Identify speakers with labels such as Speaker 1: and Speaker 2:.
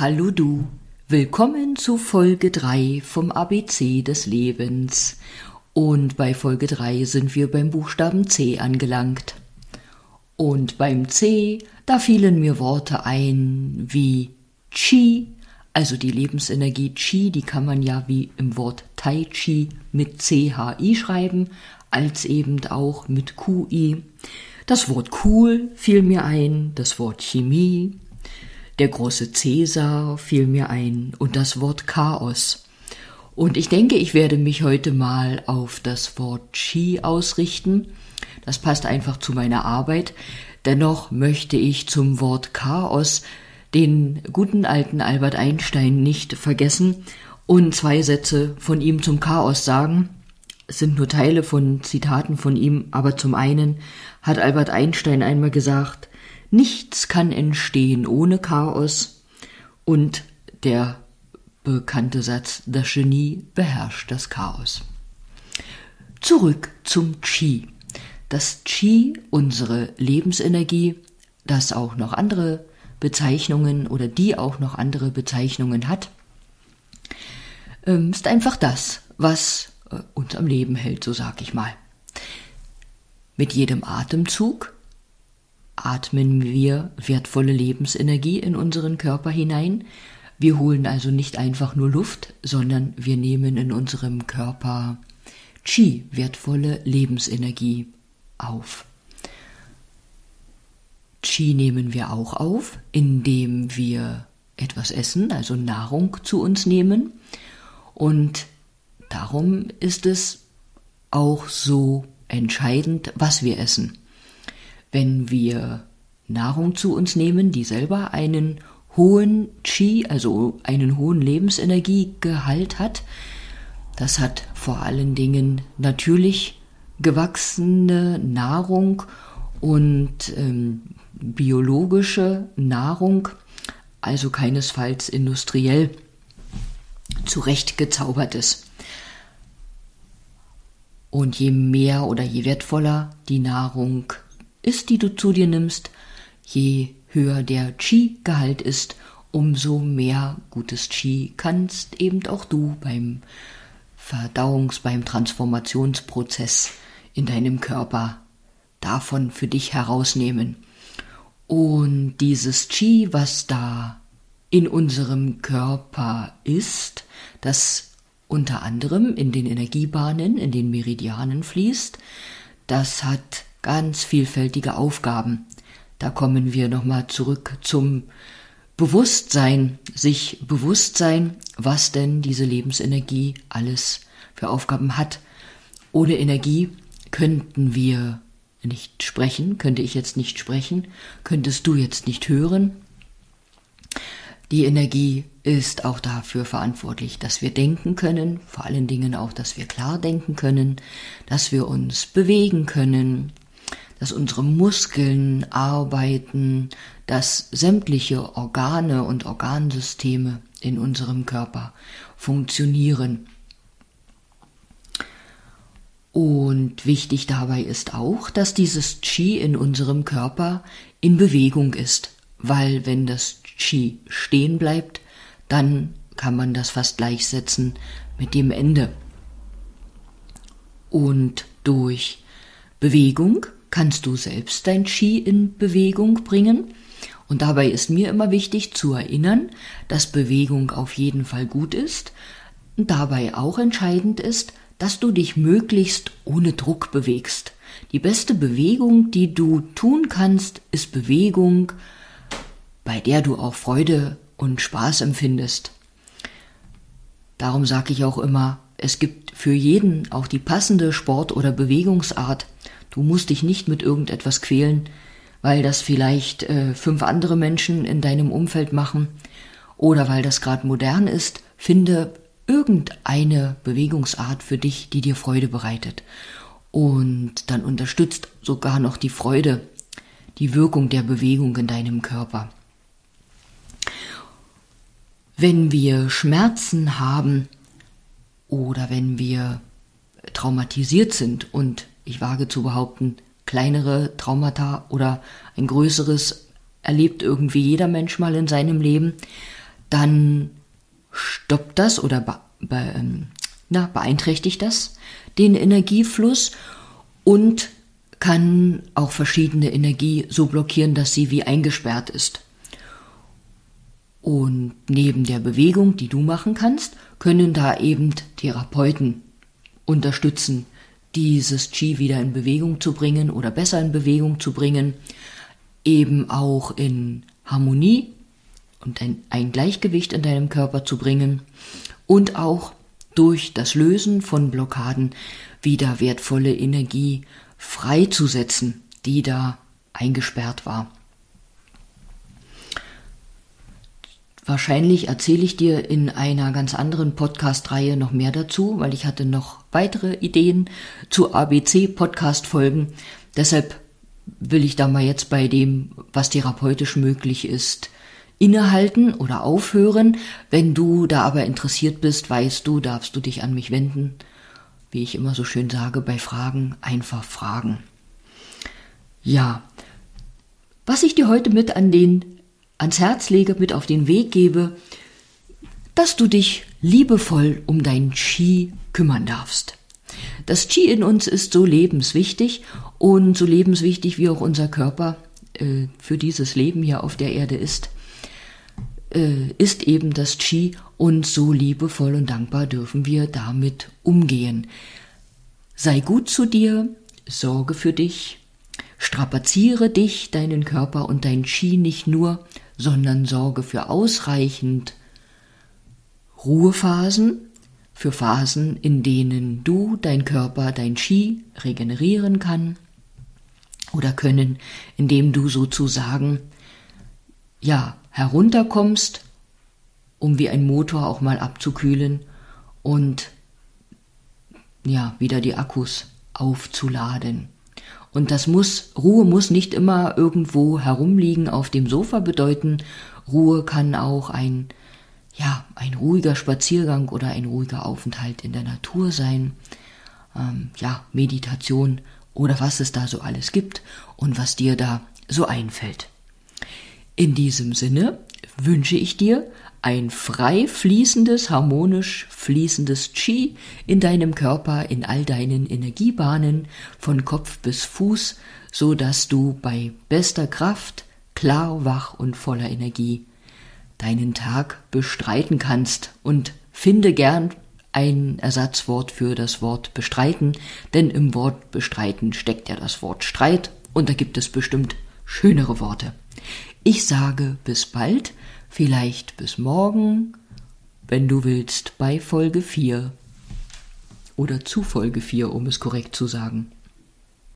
Speaker 1: Hallo du, willkommen zu Folge 3 vom ABC des Lebens. Und bei Folge 3 sind wir beim Buchstaben C angelangt. Und beim C, da fielen mir Worte ein wie Chi, also die Lebensenergie Chi, die kann man ja wie im Wort Tai Chi mit CHI schreiben, als eben auch mit QI. Das Wort cool fiel mir ein, das Wort Chemie, der große Cäsar fiel mir ein und das Wort Chaos. Und ich denke, ich werde mich heute mal auf das Wort Chi ausrichten. Das passt einfach zu meiner Arbeit. Dennoch möchte ich zum Wort Chaos den guten alten Albert Einstein nicht vergessen und zwei Sätze von ihm zum Chaos sagen. Es sind nur Teile von Zitaten von ihm, aber zum einen hat Albert Einstein einmal gesagt, nichts kann entstehen ohne Chaos und der bekannte Satz, das Genie beherrscht das Chaos. Zurück zum Qi. Das Qi, unsere Lebensenergie, das auch noch andere Bezeichnungen oder die auch noch andere Bezeichnungen hat, ähm, ist einfach das, was äh, uns am Leben hält, so sag ich mal. Mit jedem Atemzug atmen wir wertvolle Lebensenergie in unseren Körper hinein. Wir holen also nicht einfach nur Luft, sondern wir nehmen in unserem Körper Qi, wertvolle Lebensenergie, auf. Qi nehmen wir auch auf, indem wir etwas essen, also Nahrung zu uns nehmen. Und darum ist es auch so entscheidend, was wir essen. Wenn wir Nahrung zu uns nehmen, die selber einen hohen Qi, also einen hohen Lebensenergiegehalt hat, das hat vor allen Dingen natürlich gewachsene Nahrung und ähm, biologische Nahrung, also keinesfalls industriell zurechtgezaubertes. Und je mehr oder je wertvoller die Nahrung ist, die du zu dir nimmst, je höher der Qi-Gehalt ist, umso mehr gutes Qi kannst eben auch du beim Verdauungs-, beim Transformationsprozess in deinem Körper davon für dich herausnehmen. Und dieses Qi, was da in unserem Körper ist, das unter anderem in den Energiebahnen, in den Meridianen fließt, das hat ganz vielfältige Aufgaben. Da kommen wir nochmal zurück zum Bewusstsein, sich bewusst sein, was denn diese Lebensenergie alles für Aufgaben hat. Ohne Energie könnten wir nicht sprechen, könnte ich jetzt nicht sprechen, könntest du jetzt nicht hören. Die Energie ist auch dafür verantwortlich, dass wir denken können, vor allen Dingen auch, dass wir klar denken können, dass wir uns bewegen können, dass unsere Muskeln arbeiten, dass sämtliche Organe und Organsysteme in unserem Körper funktionieren. Und wichtig dabei ist auch, dass dieses Qi in unserem Körper in Bewegung ist, weil wenn das Qi stehen bleibt, dann kann man das fast gleichsetzen mit dem Ende. Und durch Bewegung kannst du selbst dein Qi in Bewegung bringen. Und dabei ist mir immer wichtig zu erinnern, dass Bewegung auf jeden Fall gut ist und dabei auch entscheidend ist, dass du dich möglichst ohne Druck bewegst. Die beste Bewegung, die du tun kannst, ist Bewegung, bei der du auch Freude und Spaß empfindest. Darum sage ich auch immer, es gibt für jeden auch die passende Sport- oder Bewegungsart. Du musst dich nicht mit irgendetwas quälen, weil das vielleicht äh, fünf andere Menschen in deinem Umfeld machen oder weil das gerade modern ist. Finde irgendeine Bewegungsart für dich, die dir Freude bereitet. Und dann unterstützt sogar noch die Freude die Wirkung der Bewegung in deinem Körper. Wenn wir Schmerzen haben oder wenn wir traumatisiert sind und ich wage zu behaupten, kleinere Traumata oder ein größeres erlebt irgendwie jeder Mensch mal in seinem Leben, dann stoppt das oder be be ähm, na, beeinträchtigt das den Energiefluss und kann auch verschiedene Energie so blockieren, dass sie wie eingesperrt ist. Und neben der Bewegung, die du machen kannst, können da eben Therapeuten unterstützen, dieses Qi wieder in Bewegung zu bringen oder besser in Bewegung zu bringen, eben auch in Harmonie und ein, ein Gleichgewicht in deinem Körper zu bringen und auch durch das Lösen von Blockaden wieder wertvolle Energie freizusetzen, die da eingesperrt war. Wahrscheinlich erzähle ich dir in einer ganz anderen Podcast-Reihe noch mehr dazu, weil ich hatte noch weitere Ideen zu ABC-Podcast-Folgen. Deshalb will ich da mal jetzt bei dem, was therapeutisch möglich ist, innehalten oder aufhören. Wenn du da aber interessiert bist, weißt du, darfst du dich an mich wenden. Wie ich immer so schön sage, bei Fragen einfach fragen. Ja, was ich dir heute mit an den ans Herz lege, mit auf den Weg gebe, dass du dich liebevoll um dein Qi kümmern darfst. Das Qi in uns ist so lebenswichtig und so lebenswichtig wie auch unser Körper äh, für dieses Leben hier auf der Erde ist, äh, ist eben das Qi und so liebevoll und dankbar dürfen wir damit umgehen. Sei gut zu dir, sorge für dich, strapaziere dich, deinen Körper und dein Qi nicht nur, sondern sorge für ausreichend Ruhephasen, für Phasen, in denen du, dein Körper, dein Qi regenerieren kann oder können, indem du sozusagen ja herunterkommst, um wie ein Motor auch mal abzukühlen und ja wieder die Akkus aufzuladen. Und das muss, Ruhe muss nicht immer irgendwo herumliegen auf dem Sofa bedeuten. Ruhe kann auch ein, ja, ein ruhiger Spaziergang oder ein ruhiger Aufenthalt in der Natur sein. Ähm, ja, Meditation oder was es da so alles gibt und was dir da so einfällt. In diesem Sinne wünsche ich dir ein frei fließendes, harmonisch fließendes Qi in deinem Körper, in all deinen Energiebahnen von Kopf bis Fuß, so dass du bei bester Kraft, klar, wach und voller Energie deinen Tag bestreiten kannst und finde gern ein Ersatzwort für das Wort bestreiten, denn im Wort bestreiten steckt ja das Wort Streit und da gibt es bestimmt schönere Worte. Ich sage bis bald, vielleicht bis morgen, wenn du willst, bei Folge 4 oder zu Folge 4, um es korrekt zu sagen.